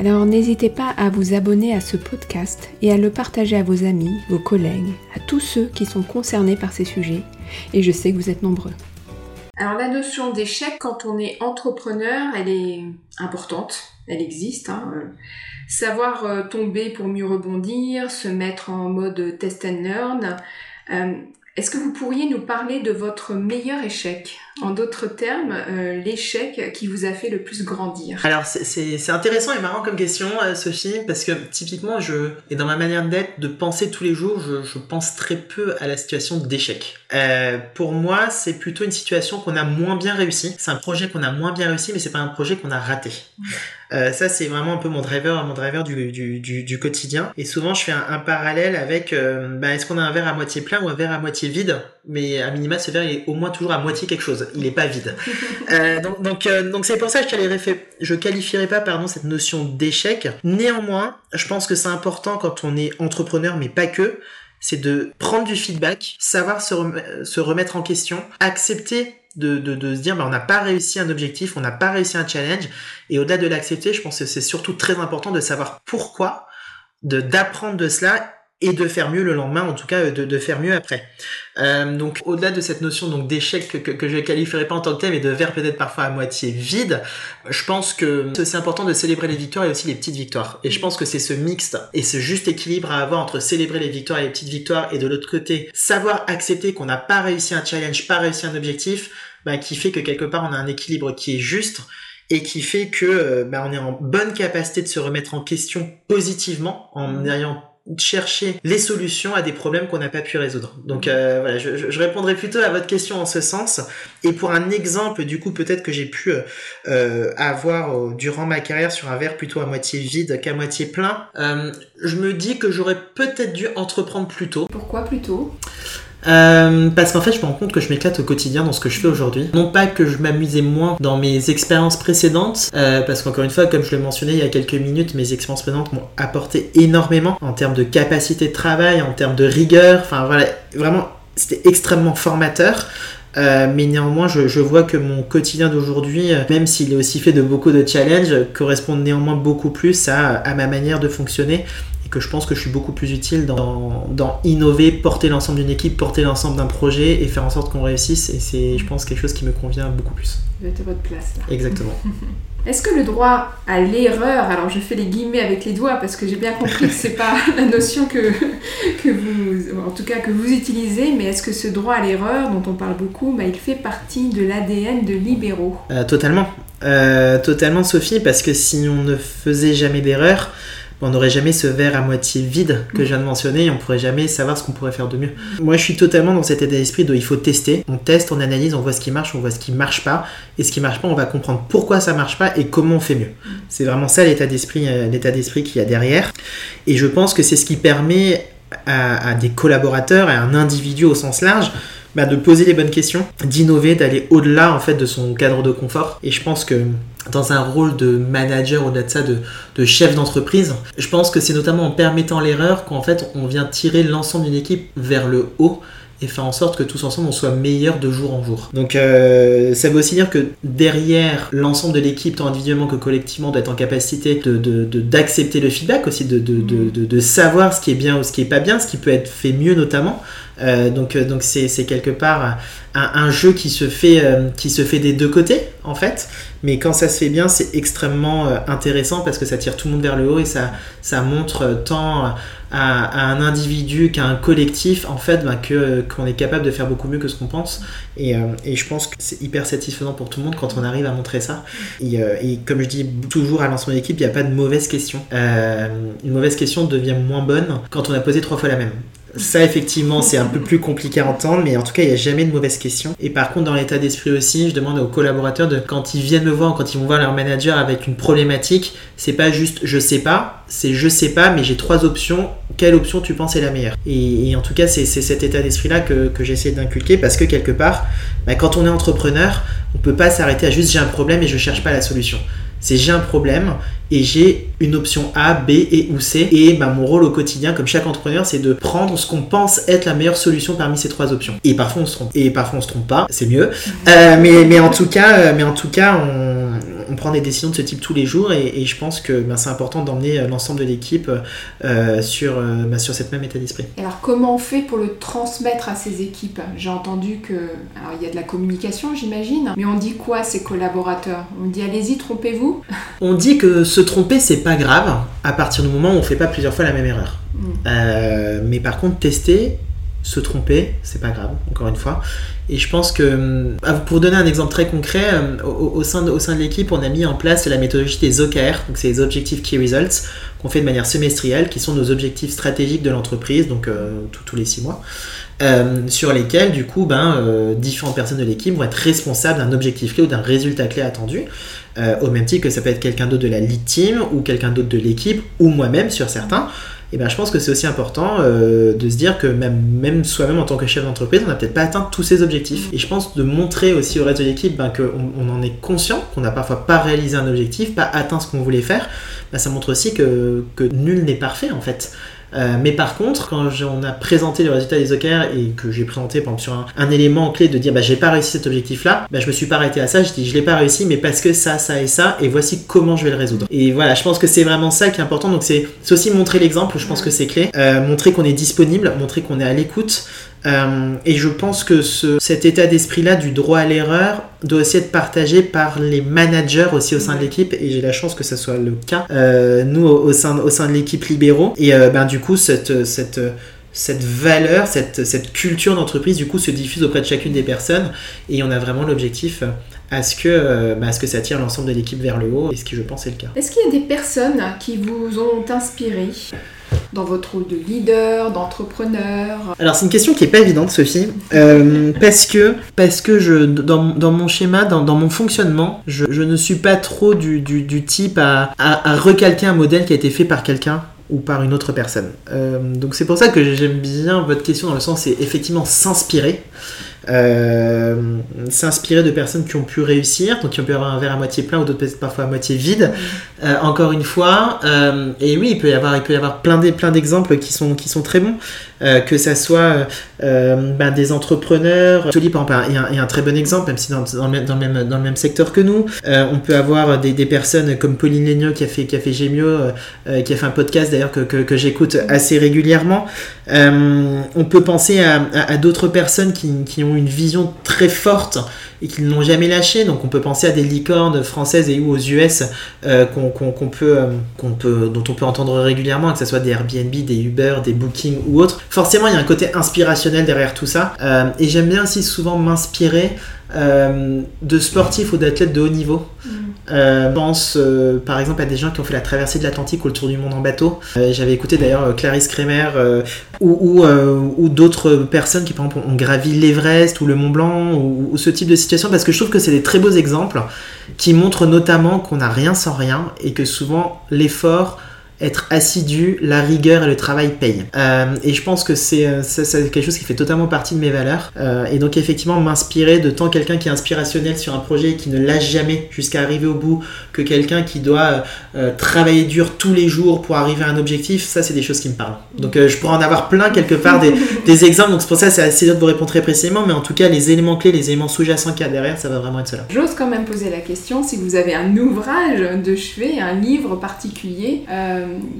Alors n'hésitez pas à vous abonner à ce podcast et à le partager à vos amis, vos collègues, à tous ceux qui sont concernés par ces sujets, et je sais que vous êtes nombreux. Alors la notion d'échec quand on est entrepreneur, elle est importante, elle existe. Hein. Savoir euh, tomber pour mieux rebondir, se mettre en mode test and learn, euh, est-ce que vous pourriez nous parler de votre meilleur échec? En d'autres termes, euh, l'échec qui vous a fait le plus grandir Alors c'est intéressant et marrant comme question, euh, Sophie, parce que typiquement, je et dans ma manière d'être, de penser tous les jours, je, je, pense très peu à la situation d'échec. Euh, pour moi, c'est plutôt une situation qu'on a moins bien réussi. C'est un projet qu'on a moins bien réussi, mais c'est pas un projet qu'on a raté. Euh, ça, c'est vraiment un peu mon driver, mon driver du, du, du, du quotidien. Et souvent, je fais un, un parallèle avec, bah, est-ce qu'on a un verre à moitié plein ou un verre à moitié vide? Mais à minima, ce verre il est au moins toujours à moitié quelque chose. Il n'est pas vide. euh, donc, donc, euh, donc c'est pour ça que je. Je qualifierais pas, pardon, cette notion d'échec. Néanmoins, je pense que c'est important quand on est entrepreneur, mais pas que c'est de prendre du feedback, savoir se, se remettre en question, accepter de, de, de, se dire bah, on n'a pas réussi un objectif, on n'a pas réussi un challenge. Et au-delà de l'accepter, je pense que c'est surtout très important de savoir pourquoi, de d'apprendre de cela et de faire mieux le lendemain, en tout cas de, de faire mieux après. Euh, donc au-delà de cette notion donc d'échec que, que, que, je qualifierais pas en tant que tel, mais de verre peut-être parfois à moitié vide, je pense que c'est important de célébrer les victoires et aussi les petites victoires. Et je pense que c'est ce mixte et ce juste équilibre à avoir entre célébrer les victoires et les petites victoires et de l'autre côté savoir accepter qu'on n'a pas réussi un challenge, pas réussi un objectif, bah, qui fait que quelque part on a un équilibre qui est juste et qui fait que bah, on est en bonne capacité de se remettre en question positivement en ayant chercher les solutions à des problèmes qu'on n'a pas pu résoudre. Donc euh, voilà, je, répondrai plutôt à votre question en ce sens. Et pour un exemple, du coup, peut-être que j'ai pu euh, avoir euh, durant ma carrière sur un verre plutôt à moitié vide qu'à moitié plein, je me dis que j'aurais peut-être dû entreprendre plus tôt. Pourquoi plus tôt? Euh, parce qu'en fait, je me rends compte que je m'éclate au quotidien dans ce que je fais aujourd'hui. Non pas que je m'amusais moins dans mes expériences précédentes, euh, parce qu'encore une fois, comme je le mentionnais il y a quelques minutes, mes expériences précédentes m'ont apporté énormément en termes de capacité de travail, en termes de rigueur. Enfin voilà, vraiment, c'était extrêmement formateur. Euh, mais néanmoins, je, je, vois que mon quotidien d'aujourd'hui, euh, même s'il est aussi fait de beaucoup de challenges, correspond néanmoins beaucoup plus à, à ma manière de fonctionner que je pense que je suis beaucoup plus utile dans, dans innover, porter l'ensemble d'une équipe, porter l'ensemble d'un projet et faire en sorte qu'on réussisse. Et c'est, je pense, quelque chose qui me convient beaucoup plus. Vous êtes à votre place là. Exactement. Est-ce que le droit à l'erreur, alors je fais les guillemets avec les doigts parce que j'ai bien compris que c'est pas la notion que, que vous, en tout cas que vous utilisez, mais est-ce que ce droit à l'erreur dont on parle beaucoup, bah, il fait partie de l'ADN de libéraux? Euh, Totalement, euh, totalement Sophie, parce que si on ne faisait jamais d'erreur, on n'aurait jamais ce verre à moitié vide que je viens de mentionner et on pourrait jamais savoir ce qu'on pourrait faire de mieux. Moi, je suis totalement dans cet état d'esprit de il faut tester. On teste, on analyse, on voit ce qui marche, on voit ce qui marche pas. Et ce qui marche pas, on va comprendre pourquoi ça marche pas et comment on fait mieux. C'est vraiment ça l'état d'esprit, l'état d'esprit qu'il y a derrière. Et je pense que c'est ce qui permet à, des collaborateurs, à un individu au sens large, bah, de poser les bonnes questions, d'innover, d'aller au-delà en fait de son cadre de confort. Et je pense que dans un rôle de manager, au-delà de ça, de, de chef d'entreprise, je pense que c'est notamment en permettant l'erreur qu'en fait on vient tirer l'ensemble d'une équipe vers le haut et faire en sorte que tous ensemble on soit meilleurs de jour en jour. Donc euh, ça veut aussi dire que derrière l'ensemble de l'équipe, tant individuellement que collectivement, doit être en capacité d'accepter de, de, le feedback aussi, de, de, savoir ce qui est bien ou ce qui est pas bien, ce qui peut être fait mieux notamment. Euh, donc donc c'est quelque part un, un, jeu qui se fait euh, qui se fait des deux côtés en fait mais quand ça se fait bien c'est extrêmement euh, intéressant parce que ça tire tout le monde vers le haut et ça ça montre tant à, un individu qu'à un collectif, en fait, ben, que, qu'on est capable de faire beaucoup mieux que ce qu'on pense. Et, euh, et je pense que c'est hyper satisfaisant pour tout le monde quand on arrive à montrer ça. Et, euh, et comme je dis toujours à lancement d'équipe, il n'y a pas de mauvaise question. Euh, une mauvaise question devient moins bonne quand on a posé trois fois la même. Ça, effectivement, c'est un peu plus compliqué à entendre, mais en tout cas, il n'y a jamais de mauvaise question. Et par contre, dans l'état d'esprit aussi, je demande aux collaborateurs de, quand ils viennent me voir, quand ils vont voir leur manager avec une problématique, c'est pas juste je sais pas, c'est je sais pas, mais j'ai trois options. Quelle option tu penses est la meilleure? Et, en tout cas, c'est cet état d'esprit-là que, que j'essaie d'inculquer parce que quelque part, bah, quand on est entrepreneur, on peut pas s'arrêter à juste j'ai un problème et je cherche pas la solution c'est j'ai un problème et j'ai une option A, B et ou C. Et bah, mon rôle au quotidien, comme chaque entrepreneur, c'est de prendre ce qu'on pense être la meilleure solution parmi ces trois options. Et parfois on se trompe. Et parfois on se trompe pas, c'est mieux. Euh, mais, mais, en tout cas, euh, mais en tout cas, on, on prend des décisions de ce type tous les jours et, je pense que ben, c'est important d'emmener euh, l'ensemble de l'équipe euh, sur, euh, ben, sur cette même état d'esprit. Alors comment on fait pour le transmettre à ses équipes? J'ai entendu que alors il y a de la communication j'imagine, mais on dit quoi à ses collaborateurs? On dit allez-y trompez-vous On dit que se tromper c'est pas grave à partir du moment où on fait pas plusieurs fois la même erreur. Mm. mais par contre tester se tromper, c'est pas grave, encore une fois. Et je pense que, euh, pour donner un exemple très concret, euh, au, sein de, au sein de l'équipe, on a mis en place la méthodologie des OKR, donc c'est les Objective Key Results, qu'on fait de manière semestrielle, qui sont nos objectifs stratégiques de l'entreprise, donc euh, tous les six mois, sur lesquels, du coup, ben, différentes personnes de l'équipe vont être responsables d'un objectif clé ou d'un résultat clé attendu, au même titre que ça peut être quelqu'un d'autre de la lead team, ou quelqu'un d'autre de l'équipe, ou moi-même sur certains et ben, je pense que c'est aussi important euh, de se dire que même, même soi-même en tant que chef d'entreprise, on n'a peut-être pas atteint tous ses objectifs. Et je pense de montrer aussi au reste de l'équipe ben, qu'on on en est conscient, qu'on n'a parfois pas réalisé un objectif, pas atteint ce qu'on voulait faire, ben, ça montre aussi que, que nul n'est parfait en fait. Euh, mais par contre, quand on a présenté le résultat des OKR et que j'ai présenté par exemple, sur un, élément clé de dire bah, j'ai pas réussi cet objectif-là, bah, je me suis pas arrêté à ça, je dis je l'ai pas réussi, mais parce que ça, ça et ça, et voici comment je vais le résoudre. Et voilà, je pense que c'est vraiment ça qui est important. Donc c'est aussi montrer l'exemple, je pense que c'est clé. Euh, montrer qu'on est disponible, montrer qu'on est à l'écoute. Euh, et je pense que ce, cet état d'esprit-là du droit à l'erreur doit aussi être partagé par les managers aussi au sein de l'équipe, et j'ai la chance que ce soit le cas, euh, nous au, sein, au sein de l'équipe libéraux. Et euh, ben, du coup, cette, cette, cette valeur, cette, cette culture d'entreprise, du coup, se diffuse auprès de chacune des personnes, et on a vraiment l'objectif à ce que, ben, à ce que ça tire l'ensemble de l'équipe vers le haut, et ce qui, je pense, est le cas. Est-ce qu'il y a des personnes qui vous ont inspiré? Dans votre rôle de leader, d'entrepreneur Alors c'est une question qui est pas évidente Sophie, euh, parce que, parce que je, dans, dans mon schéma, dans, dans, mon fonctionnement, je, je, ne suis pas trop du, du, type à, à, à, recalquer un modèle qui a été fait par quelqu'un ou par une autre personne. Euh, donc c'est pour ça que j'aime bien votre question dans le sens c'est effectivement s'inspirer. Euh, s'inspirer de personnes qui ont pu réussir, donc qui ont pu avoir un verre à moitié plein ou d'autres peut-être parfois à moitié vide. Euh, encore une fois, euh, et oui, il peut y avoir, il peut y avoir plein d'exemples qui sont, qui sont très bons. Que ça soit ben, des entrepreneurs. Jolie, par exemple, a un très bon exemple, même si dans, dans, le, même, dans, le, même, dans le même secteur que nous. On peut avoir des, des, personnes comme Pauline Legnaud qui a fait, qui a fait Gémio, qui a fait un podcast d'ailleurs que, que, que j'écoute assez régulièrement. on peut penser à, à, à d'autres personnes qui, qui, ont vision très forte et qu'ils n'ont jamais lâché. Donc on peut penser à des licornes françaises et ou aux US euh, qu'on peut, euh, qu'on peut, dont on peut entendre régulièrement, que ce soit des Airbnb, des Uber, des Booking ou autres. Forcément, il y a un côté inspirationnel derrière tout ça. Euh, et j'aime bien aussi souvent m'inspirer euh, de sportifs ou d'athlètes de haut niveau. Mm. Euh, pense euh, par exemple à des gens qui ont fait la traversée de l'Atlantique ou le tour du monde en bateau. J'avais écouté d'ailleurs Clarisse Kremer ou, ou, ou d'autres personnes qui par exemple ont gravi l'Everest ou le Mont Blanc ou, ou, ce type de situation parce que je trouve que c'est des très beaux exemples qui montrent notamment qu'on n'a rien sans rien et que souvent l'effort être assidu, la rigueur et le travail payent. Euh, et je pense que c'est euh, quelque chose qui fait totalement partie de mes valeurs. Euh, et donc effectivement m'inspirer de tant quelqu'un qui est inspirationnel sur un projet et qui ne lâche jamais jusqu'à arriver au bout, que quelqu'un qui doit euh, travailler dur tous les jours pour arriver à un objectif, ça c'est des choses qui me parlent. Donc je pourrais en avoir plein quelque part des, des exemples, donc c'est pour ça c'est assez dur de vous répondre très précisément, mais en tout cas les éléments clés, les éléments sous-jacents qu'il y a derrière, ça va vraiment être cela. J'ose quand même poser la question si vous avez un ouvrage de chevet, un livre particulier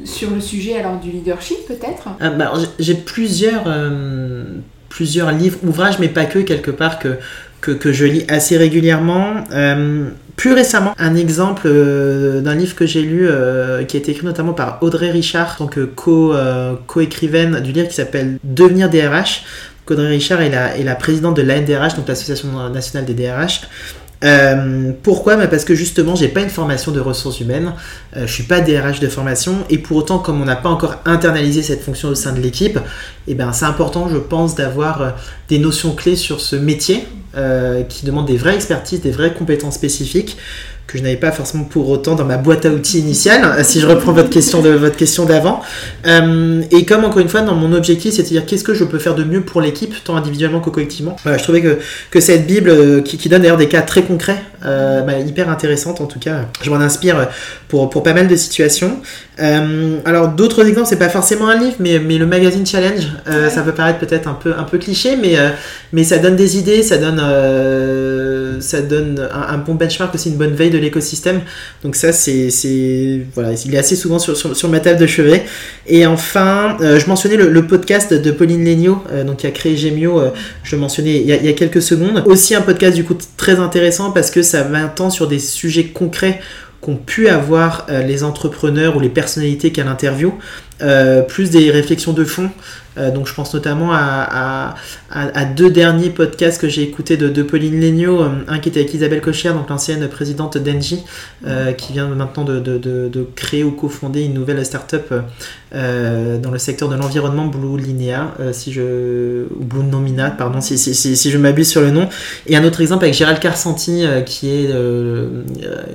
sur le sujet alors du leadership peut-être? Ah, bah, J'ai plusieurs, euh, plusieurs livres, ouvrages, mais pas que quelque part que, que, je lis assez régulièrement. Euh, plus récemment, un exemple euh, d'un livre que j'ai lu euh, qui a été écrit notamment par Audrey Richard, donc co, co-écrivaine du livre qui s'appelle Devenir DRH. Audrey Richard est la, est la présidente de l'ANDRH, donc l'Association nationale des DRH. Euh, pourquoi? Bah Parce que justement, j'ai pas une formation de ressources humaines, euh, je suis pas DRH de formation, et pour autant, comme on n'a pas encore internalisé cette fonction au sein de l'équipe, eh ben, c'est important, je pense, d'avoir euh, des notions clés sur ce métier qui demande des vraies expertises, des vraies compétences spécifiques que je n'avais pas forcément pour autant dans ma boîte à outils initiale, si je reprends votre question de votre question d'avant. Euh, et comme encore une fois, dans mon objectif, c'est-à-dire qu'est-ce que je peux faire de mieux pour l'équipe, tant individuellement que collectivement. je trouvais que, que cette Bible, euh, qui, donne d'ailleurs des cas très concrets, euh, bah, hyper intéressante en tout cas, je m'en inspire pour, pour pas mal de situations. alors d'autres exemples, c'est pas forcément un livre, mais, mais le magazine Challenge, ça peut paraître peut-être un peu, un peu cliché, mais, mais ça donne des idées, ça donne, ça donne un, bon benchmark aussi, une bonne veille de l'écosystème. Donc ça, c'est, voilà, il est assez souvent sur, ma table de chevet. Et enfin, euh, je mentionnais le, podcast de Pauline Legnaud, euh, donc qui a créé Gemio, euh, je le mentionnais il y, a, quelques secondes. Aussi un podcast du coup très intéressant parce que ça temps sur des sujets concrets qu'ont pu avoir les entrepreneurs ou les personnalités qu'elle interview, plus des réflexions de fond. Euh, donc je pense notamment à, deux derniers podcasts que j'ai écoutés de, Pauline Legnaud, euh, un qui était avec Isabelle Cochière, donc l'ancienne présidente d'Engie, euh, qui vient maintenant de, créer ou cofonder une nouvelle start-up dans le secteur de l'environnement Blue Linea, si je, ou Blue Nomina, pardon, si, je m'abuse sur le nom. Et un autre exemple avec Gérald Carsanti, qui, est,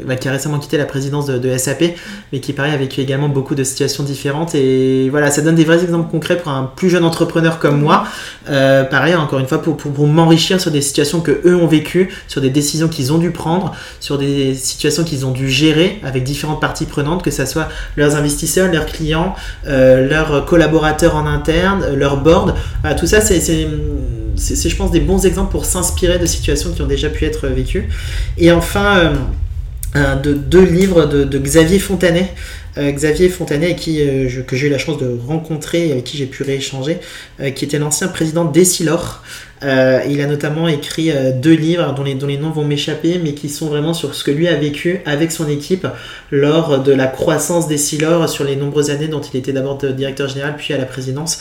bah, qui a récemment quitté la présidence de, SAP, mais qui pareil a vécu également beaucoup de situations différentes. Et voilà, ça donne des vrais exemples concrets pour un plus jeune entrepreneur comme moi, euh, pareil, encore une fois, pour, pour, m'enrichir sur des situations que eux ont vécues, sur des décisions qu'ils ont dû prendre, sur des situations qu'ils ont dû gérer avec différentes parties prenantes, que ce soit leurs investisseurs, leurs clients, euh, leurs collaborateurs en interne, euh, leur board. tout ça, c'est, je pense, des bons exemples pour s'inspirer de situations qui ont déjà pu être vécues. Et enfin, de deux livres de Xavier Fontanet. Euh, Xavier Fontanet, qui, euh, que j'ai eu la chance de rencontrer et avec qui j'ai pu rééchanger, euh, qui était l'ancien président d'Essilor. il a notamment écrit deux livres dont les, dont les noms vont m'échapper, mais qui sont vraiment sur ce que lui a vécu avec son équipe lors de la croissance d'Essilor sur les nombreuses années dont il était d'abord directeur général puis à la présidence.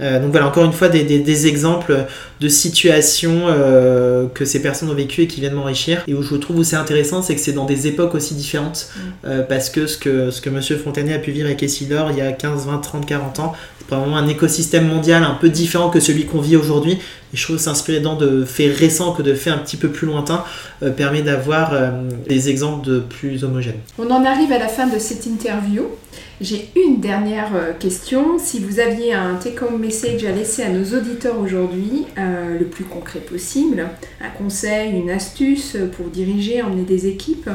Euh, donc voilà, encore une fois, des, exemples de situations euh, que ces personnes ont vécues et qui viennent m'enrichir. Et où je trouve où c'est intéressant, c'est que c'est dans des époques aussi différentes. Mm. Euh, parce que ce que, ce que M. Fontanet a pu vivre avec Essilor il y a 15, 20, 30, 40 ans, c'est probablement un écosystème mondial un peu différent que celui qu'on vit aujourd'hui. Et je trouve que s'inspirer dans de faits récents que de faits un petit peu plus lointains permet d'avoir des exemples de plus homogènes. On en arrive à la fin de cette interview. J'ai une dernière euh, question. Si vous aviez un take-home message à laisser à nos auditeurs aujourd'hui, euh, le plus concret possible, un conseil, une astuce pour diriger, emmener des équipes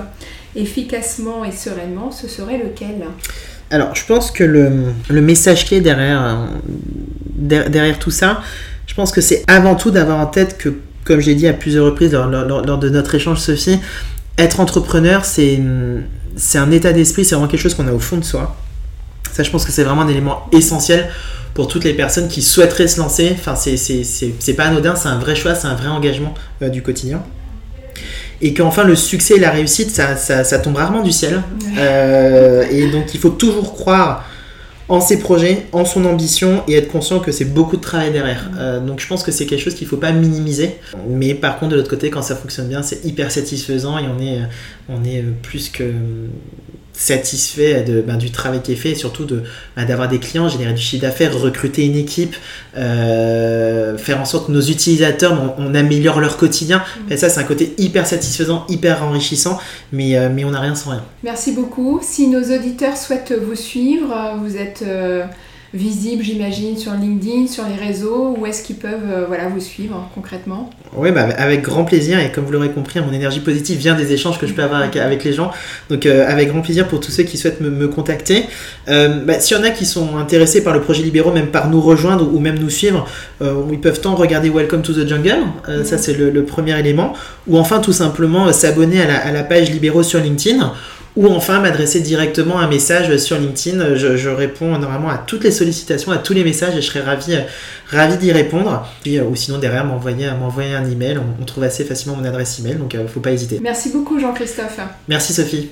efficacement et sereinement, ce serait lequel? Alors, je pense que le, message clé derrière, euh, derrière tout ça, je pense que c'est avant tout d'avoir en tête que, comme j'ai dit à plusieurs reprises lors, lors de notre échange, Sophie, être entrepreneur, c'est un état d'esprit, c'est vraiment quelque chose qu'on a au fond de soi. Ça, je pense que c'est vraiment un élément essentiel pour toutes les personnes qui souhaiteraient se lancer. Enfin, c'est pas anodin, c'est un vrai choix, c'est un vrai engagement euh, du quotidien. Et qu'enfin, le succès et la réussite, ça, ça, tombe rarement du ciel. Euh, et donc, il faut toujours croire en ses projets, en son ambition et être conscient que c'est beaucoup de travail derrière. Euh, donc je pense que c'est quelque chose qu'il ne faut pas minimiser. Mais par contre, de l'autre côté, quand ça fonctionne bien, c'est hyper satisfaisant et on est, on est plus que satisfait de, ben, du travail qui est fait et surtout de, ben, d'avoir des clients, générer du chiffre d'affaires, recruter une équipe, euh, faire en sorte que nos utilisateurs, on, améliore leur quotidien. Mm. Et ça, c'est un côté hyper satisfaisant, hyper enrichissant, mais, euh, mais on n'a rien sans rien. Merci beaucoup. Si nos auditeurs souhaitent vous suivre, vous êtes... Euh, visible, j'imagine, sur LinkedIn, sur les réseaux Où est-ce qu'ils peuvent euh, voilà, vous suivre concrètement? Oui, bah, avec grand plaisir. Et comme vous l'aurez compris, mon énergie positive vient des échanges que je peux avoir avec, les gens. Donc, euh, avec grand plaisir pour tous ceux qui souhaitent me, contacter. Euh, bah, S'il y en a qui sont intéressés par le projet Libéraux, même par nous rejoindre ou même nous suivre, ils peuvent tant regarder Welcome to the Jungle, ça c'est le, premier élément, ou enfin tout simplement s'abonner à la, à la page Libéraux sur LinkedIn ou enfin m'adresser directement un message sur LinkedIn. Je, réponds normalement à toutes les sollicitations, à tous les messages et je serai ravi, ravi d'y répondre. Puis, ou sinon derrière m'envoyer, m'envoyer un email. On, on, trouve assez facilement mon adresse email, donc ne faut pas hésiter. Merci beaucoup Jean-Christophe. Merci Sophie.